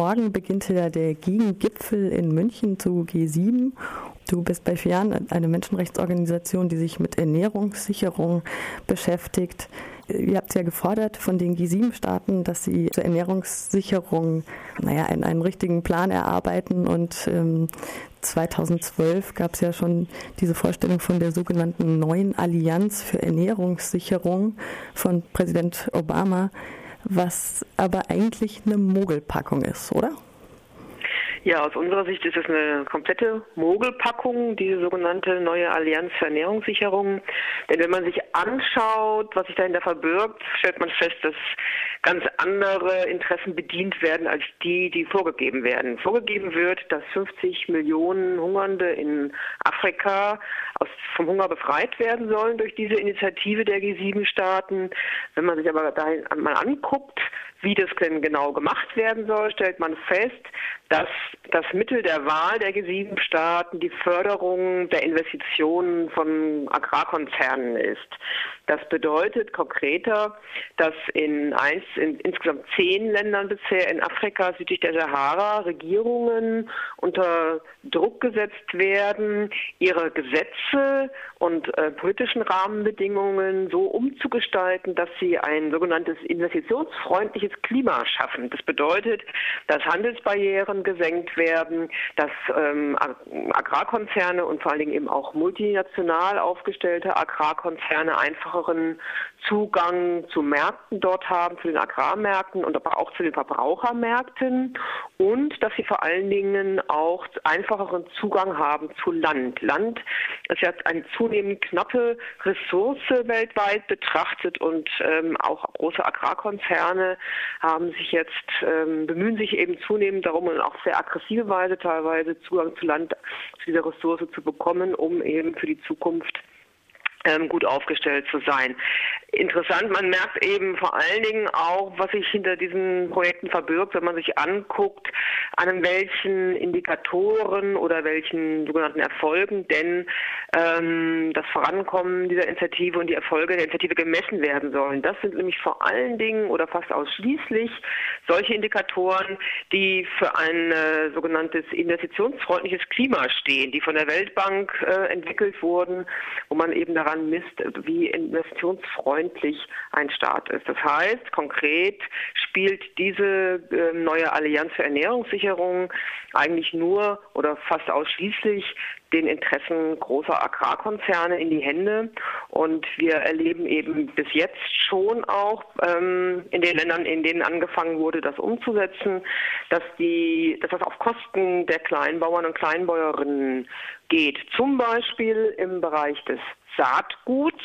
Morgen beginnt ja der Gegengipfel in München zu G7. Du bist bei FIAN, eine Menschenrechtsorganisation, die sich mit Ernährungssicherung beschäftigt. Ihr habt ja gefordert von den G7-Staaten, dass sie zur Ernährungssicherung naja, einen, einen richtigen Plan erarbeiten. Und ähm, 2012 gab es ja schon diese Vorstellung von der sogenannten neuen Allianz für Ernährungssicherung von Präsident Obama, was aber eigentlich eine Mogelpackung ist, oder? Ja, aus unserer Sicht ist es eine komplette Mogelpackung, diese sogenannte neue Allianz für Ernährungssicherung. Denn wenn man sich anschaut, was sich dahinter verbirgt, stellt man fest, dass ganz andere Interessen bedient werden als die, die vorgegeben werden. Vorgegeben wird, dass 50 Millionen Hungernde in Afrika aus, vom Hunger befreit werden sollen durch diese Initiative der G7-Staaten. Wenn man sich aber dahin mal anguckt, wie das denn genau gemacht werden soll, stellt man fest, dass das Mittel der Wahl der G7-Staaten die Förderung der Investitionen von Agrarkonzernen ist. Das bedeutet konkreter, dass in, eins, in insgesamt zehn Ländern bisher in Afrika südlich der Sahara Regierungen unter Druck gesetzt werden, ihre Gesetze und äh, politischen Rahmenbedingungen so umzugestalten, dass sie ein sogenanntes investitionsfreundliches Klima schaffen. Das bedeutet, dass Handelsbarrieren gesenkt werden, dass ähm, Agrarkonzerne und vor allen Dingen eben auch multinational aufgestellte Agrarkonzerne einfacheren Zugang zu Märkten dort haben, zu den Agrarmärkten und aber auch zu den Verbrauchermärkten und dass sie vor allen Dingen auch einfacheren Zugang haben zu Land. Land ist jetzt eine zunehmend knappe Ressource weltweit betrachtet und ähm, auch große Agrarkonzerne haben sich jetzt ähm, bemühen sich eben zunehmend darum und auf sehr aggressive Weise teilweise Zugang zu Land, zu dieser Ressource zu bekommen, um eben für die Zukunft ähm, gut aufgestellt zu sein. Interessant, man merkt eben vor allen Dingen auch, was sich hinter diesen Projekten verbirgt, wenn man sich anguckt, an welchen Indikatoren oder welchen sogenannten Erfolgen denn ähm, das Vorankommen dieser Initiative und die Erfolge der Initiative gemessen werden sollen. Das sind nämlich vor allen Dingen oder fast ausschließlich solche Indikatoren, die für ein äh, sogenanntes investitionsfreundliches Klima stehen, die von der Weltbank äh, entwickelt wurden, wo man eben daran misst, wie investitionsfreundlich ein Staat ist. Das heißt, konkret spielt diese äh, neue Allianz für Ernährungssicherung eigentlich nur oder fast ausschließlich den Interessen großer Agrarkonzerne in die Hände. Und wir erleben eben bis jetzt schon auch ähm, in den Ländern, in denen angefangen wurde, das umzusetzen, dass die, dass das auf Kosten der Kleinbauern und Kleinbäuerinnen geht. Zum Beispiel im Bereich des Saatguts.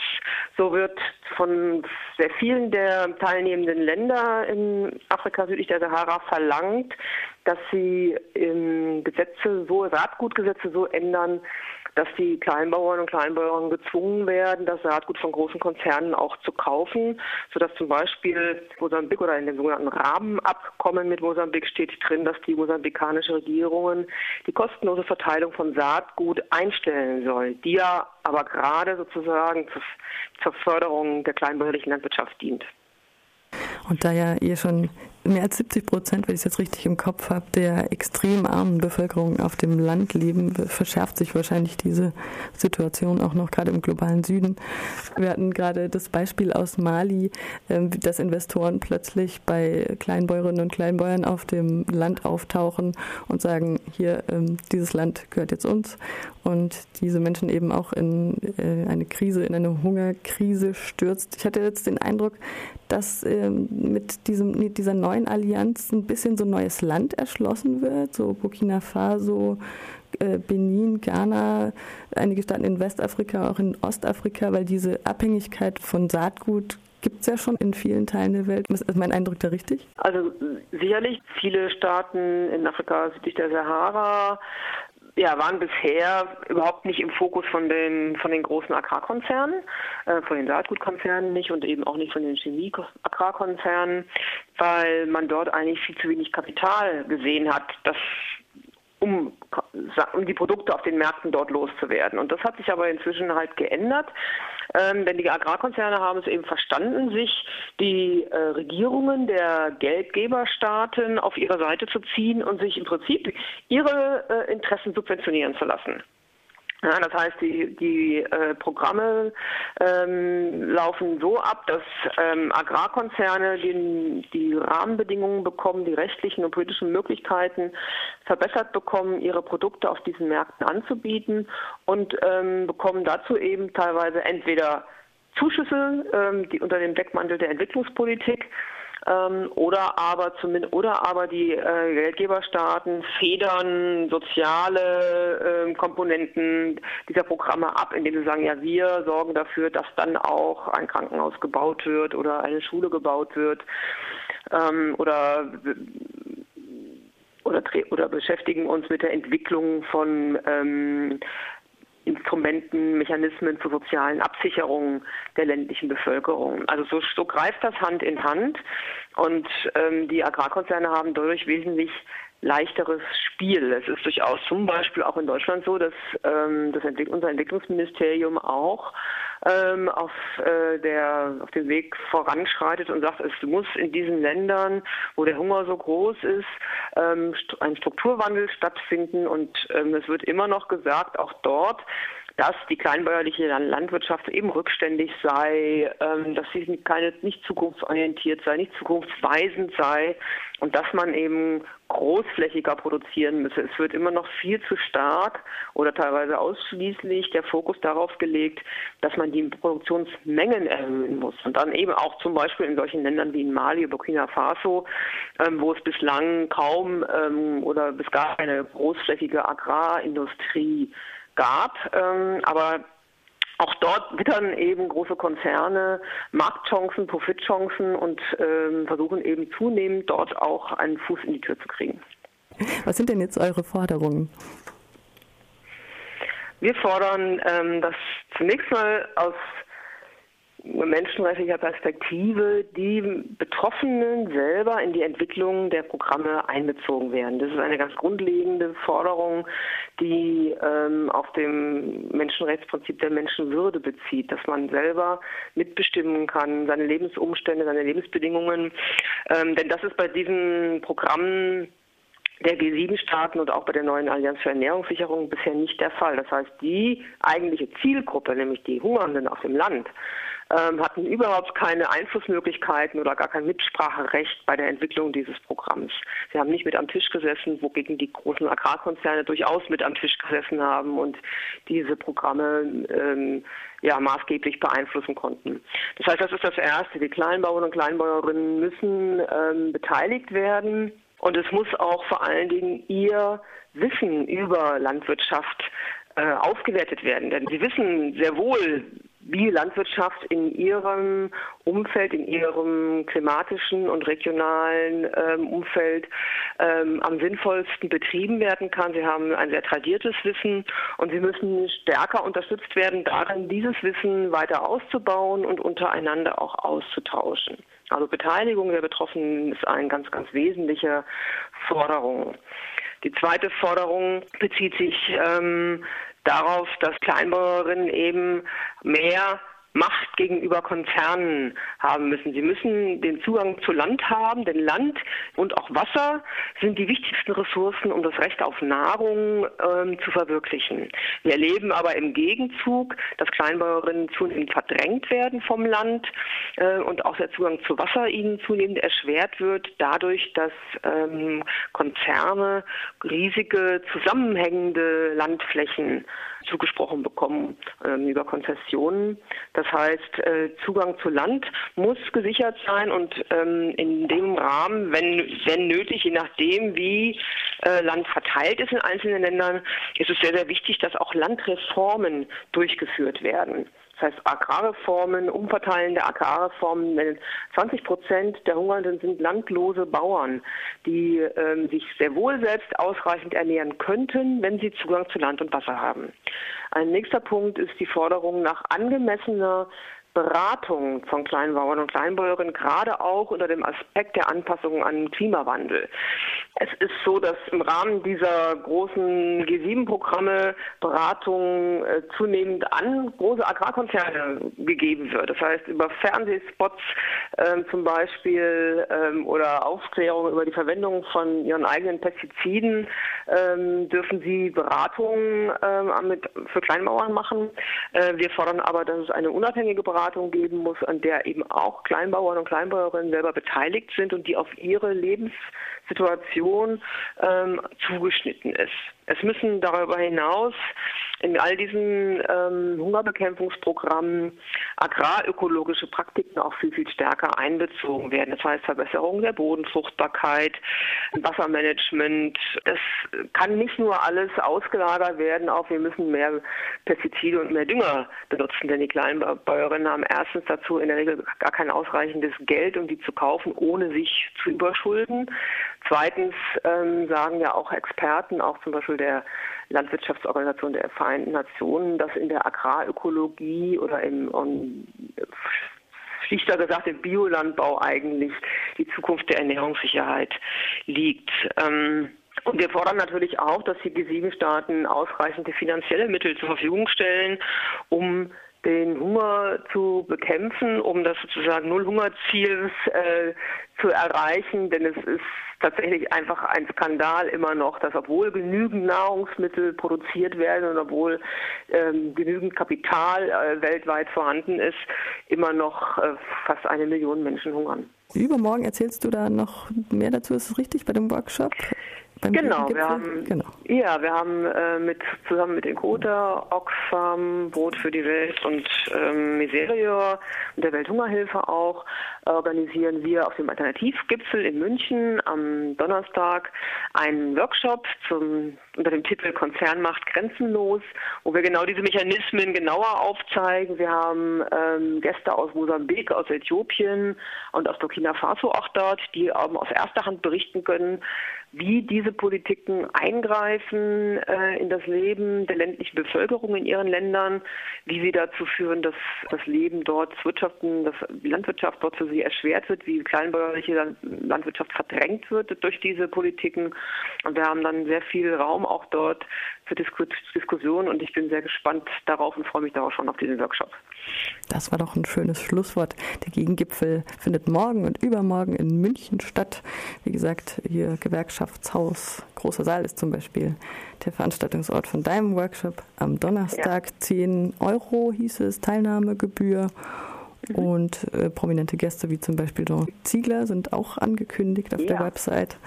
So wird von sehr vielen der teilnehmenden Länder in Afrika südlich der Sahara verlangt, dass sie Gesetze so, Saatgutgesetze so ändern, dass die Kleinbauern und Kleinbauern gezwungen werden, das Saatgut von großen Konzernen auch zu kaufen, sodass zum Beispiel Mosambik oder in dem sogenannten Rahmenabkommen mit Mosambik steht drin, dass die mosambikanische Regierung die kostenlose Verteilung von Saatgut einstellen soll, die ja aber gerade sozusagen zur Förderung der kleinbäuerlichen Landwirtschaft dient. Und da ja ihr schon mehr als 70 Prozent, wenn ich es jetzt richtig im Kopf habe, der extrem armen Bevölkerung auf dem Land leben, verschärft sich wahrscheinlich diese Situation auch noch gerade im globalen Süden. Wir hatten gerade das Beispiel aus Mali, ähm, dass Investoren plötzlich bei Kleinbäuerinnen und Kleinbäuern auf dem Land auftauchen und sagen, hier, ähm, dieses Land gehört jetzt uns. Und diese Menschen eben auch in äh, eine Krise, in eine Hungerkrise stürzt. Ich hatte jetzt den Eindruck, dass ähm, mit diesem, mit dieser neuen neuen Allianz ein bisschen so ein neues Land erschlossen wird, so Burkina Faso, äh, Benin, Ghana, einige Staaten in Westafrika, auch in Ostafrika, weil diese Abhängigkeit von Saatgut gibt es ja schon in vielen Teilen der Welt. Ist mein Eindruck da richtig? Also sicherlich viele Staaten in Afrika südlich der Sahara ja, waren bisher überhaupt nicht im Fokus von den, von den großen Agrarkonzernen, äh, von den Saatgutkonzernen nicht und eben auch nicht von den Chemie-Agrarkonzernen, weil man dort eigentlich viel zu wenig Kapital gesehen hat, das um um die Produkte auf den Märkten dort loszuwerden. Und das hat sich aber inzwischen halt geändert, ähm, denn die Agrarkonzerne haben es eben verstanden, sich die äh, Regierungen der Geldgeberstaaten auf ihre Seite zu ziehen und sich im Prinzip ihre äh, Interessen subventionieren zu lassen. Ja, das heißt, die, die äh, Programme ähm, laufen so ab, dass ähm, Agrarkonzerne die, die Rahmenbedingungen bekommen, die rechtlichen und politischen Möglichkeiten verbessert bekommen, ihre Produkte auf diesen Märkten anzubieten und ähm, bekommen dazu eben teilweise entweder Zuschüsse, ähm, die unter dem Deckmantel der Entwicklungspolitik ähm, oder aber zumindest oder aber die äh, Geldgeberstaaten federn soziale äh, Komponenten dieser Programme ab, indem sie sagen, ja, wir sorgen dafür, dass dann auch ein Krankenhaus gebaut wird oder eine Schule gebaut wird ähm, oder oder, oder beschäftigen uns mit der Entwicklung von ähm, Instrumenten, Mechanismen zur sozialen Absicherung der ländlichen Bevölkerung. Also so, so greift das Hand in Hand und ähm, die Agrarkonzerne haben dadurch wesentlich leichteres Spiel. Es ist durchaus zum Beispiel auch in Deutschland so, dass ähm, das Entwick unser Entwicklungsministerium auch ähm, auf, äh, der, auf dem Weg voranschreitet und sagt, es muss in diesen Ländern, wo der Hunger so groß ist, ähm, ein Strukturwandel stattfinden. Und ähm, es wird immer noch gesagt, auch dort, dass die kleinbäuerliche Landwirtschaft eben rückständig sei, ähm, dass sie keine, nicht zukunftsorientiert sei, nicht zukunftsweisend sei und dass man eben großflächiger produzieren müsse. Es wird immer noch viel zu stark oder teilweise ausschließlich der Fokus darauf gelegt, dass man die Produktionsmengen erhöhen muss. Und dann eben auch zum Beispiel in solchen Ländern wie in Mali, Burkina Faso, ähm, wo es bislang kaum ähm, oder bis gar keine großflächige Agrarindustrie gab. Ähm, aber auch dort wittern eben große Konzerne Marktchancen, Profitchancen und ähm, versuchen eben zunehmend dort auch einen Fuß in die Tür zu kriegen. Was sind denn jetzt eure Forderungen? Wir fordern, ähm, dass zunächst mal aus menschenrechtlicher Perspektive die Betroffenen selber in die Entwicklung der Programme einbezogen werden. Das ist eine ganz grundlegende Forderung, die ähm, auf dem Menschenrechtsprinzip der Menschenwürde bezieht, dass man selber mitbestimmen kann, seine Lebensumstände, seine Lebensbedingungen. Ähm, denn das ist bei diesen Programmen der G7-Staaten und auch bei der neuen Allianz für Ernährungssicherung bisher nicht der Fall. Das heißt, die eigentliche Zielgruppe, nämlich die Hungernden auf dem Land, hatten überhaupt keine Einflussmöglichkeiten oder gar kein Mitspracherecht bei der Entwicklung dieses Programms. Sie haben nicht mit am Tisch gesessen, wogegen die großen Agrarkonzerne durchaus mit am Tisch gesessen haben und diese Programme ähm, ja, maßgeblich beeinflussen konnten. Das heißt, das ist das Erste. Die Kleinbauern und Kleinbäuerinnen müssen ähm, beteiligt werden. Und es muss auch vor allen Dingen ihr Wissen über Landwirtschaft äh, aufgewertet werden. Denn sie wissen sehr wohl, wie Landwirtschaft in ihrem Umfeld, in ihrem klimatischen und regionalen ähm, Umfeld ähm, am sinnvollsten betrieben werden kann. Sie haben ein sehr tradiertes Wissen und sie müssen stärker unterstützt werden, darin dieses Wissen weiter auszubauen und untereinander auch auszutauschen. Also Beteiligung der Betroffenen ist eine ganz, ganz wesentliche Forderung. Die zweite Forderung bezieht sich ähm, darauf, dass Kleinbauerinnen eben mehr Macht gegenüber Konzernen haben müssen. Sie müssen den Zugang zu Land haben, denn Land und auch Wasser sind die wichtigsten Ressourcen, um das Recht auf Nahrung ähm, zu verwirklichen. Wir erleben aber im Gegenzug, dass Kleinbauerinnen zunehmend verdrängt werden vom Land äh, und auch der Zugang zu Wasser ihnen zunehmend erschwert wird, dadurch, dass ähm, Konzerne riesige zusammenhängende Landflächen zugesprochen bekommen ähm, über Konzessionen. Das heißt, äh, Zugang zu Land muss gesichert sein und ähm, in dem Rahmen, wenn, wenn nötig, je nachdem, wie äh, Land verteilt ist in einzelnen Ländern, ist es sehr, sehr wichtig, dass auch Landreformen durchgeführt werden. Das heißt Agrarreformen, umverteilende Agrarreformen. 20 Prozent der Hungernden sind landlose Bauern, die ähm, sich sehr wohl selbst ausreichend ernähren könnten, wenn sie Zugang zu Land und Wasser haben. Ein nächster Punkt ist die Forderung nach angemessener Beratung von Kleinbauern und Kleinbäuerinnen, gerade auch unter dem Aspekt der Anpassung an Klimawandel. Es ist so, dass im Rahmen dieser großen G7-Programme Beratung äh, zunehmend an große Agrarkonzerne gegeben wird. Das heißt, über Fernsehspots ähm, zum Beispiel ähm, oder Aufklärung über die Verwendung von ihren eigenen Pestiziden ähm, dürfen sie Beratungen ähm, für Kleinbauern machen. Äh, wir fordern aber, dass es eine unabhängige Beratung geben muss, an der eben auch Kleinbauern und Kleinbäuerinnen selber beteiligt sind und die auf ihre Lebenssituation ähm, zugeschnitten ist. Es müssen darüber hinaus in all diesen ähm, Hungerbekämpfungsprogrammen agrarökologische Praktiken auch viel, viel stärker einbezogen werden. Das heißt Verbesserung der Bodenfruchtbarkeit, Wassermanagement. Das kann nicht nur alles ausgelagert werden auf, wir müssen mehr Pestizide und mehr Dünger benutzen, denn die Kleinbäuerinnen haben erstens dazu in der Regel gar kein ausreichendes Geld, um die zu kaufen, ohne sich zu überschulden. Zweitens ähm, sagen ja auch Experten, auch zum Beispiel der Landwirtschaftsorganisation der Vereinten Nationen, dass in der Agrarökologie oder im um, schlichter gesagt im Biolandbau eigentlich die Zukunft der Ernährungssicherheit liegt. Ähm, und wir fordern natürlich auch, dass die G7-Staaten ausreichende finanzielle Mittel zur Verfügung stellen, um den Hunger zu bekämpfen, um das sozusagen Nullhungerziel äh, zu erreichen, denn es ist tatsächlich einfach ein Skandal immer noch, dass obwohl genügend Nahrungsmittel produziert werden und obwohl ähm, genügend Kapital äh, weltweit vorhanden ist, immer noch äh, fast eine Million Menschen hungern. Übermorgen erzählst du da noch mehr dazu, ist es richtig bei dem Workshop? Genau, wir haben, genau. Ja, wir haben äh, mit, zusammen mit Encota, Oxfam, Brot für die Welt und ähm, Miserior und der Welthungerhilfe auch organisieren wir auf dem Alternativgipfel in München am Donnerstag einen Workshop zum, unter dem Titel Konzernmacht grenzenlos, wo wir genau diese Mechanismen genauer aufzeigen. Wir haben ähm, Gäste aus Mosambik, aus Äthiopien und aus Burkina Faso auch dort, die ähm, aus erster Hand berichten können, wie diese Politiken eingreifen äh, in das Leben der ländlichen Bevölkerung in ihren Ländern, wie sie dazu führen, dass das Leben dort, das Wirtschaften, dass die Landwirtschaft dort für sie erschwert wird, wie kleinbäuerliche Landwirtschaft verdrängt wird durch diese Politiken. Und wir haben dann sehr viel Raum auch dort für Disku Diskussion und ich bin sehr gespannt darauf und freue mich darauf schon auf diesen Workshop. Das war doch ein schönes Schlusswort. Der Gegengipfel findet morgen und übermorgen in München statt. Wie gesagt, hier Gewerkschaftshaus, großer Saal ist zum Beispiel der Veranstaltungsort von deinem Workshop. Am Donnerstag ja. 10 Euro hieß es, Teilnahmegebühr. Mhm. Und äh, prominente Gäste wie zum Beispiel Jean Ziegler sind auch angekündigt auf ja. der Website.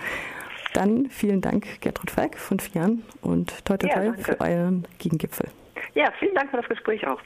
Dann vielen Dank, Gertrud Falk von FIAN und toi toi toi ja, für euren Gegengipfel. Ja, vielen Dank für das Gespräch auch.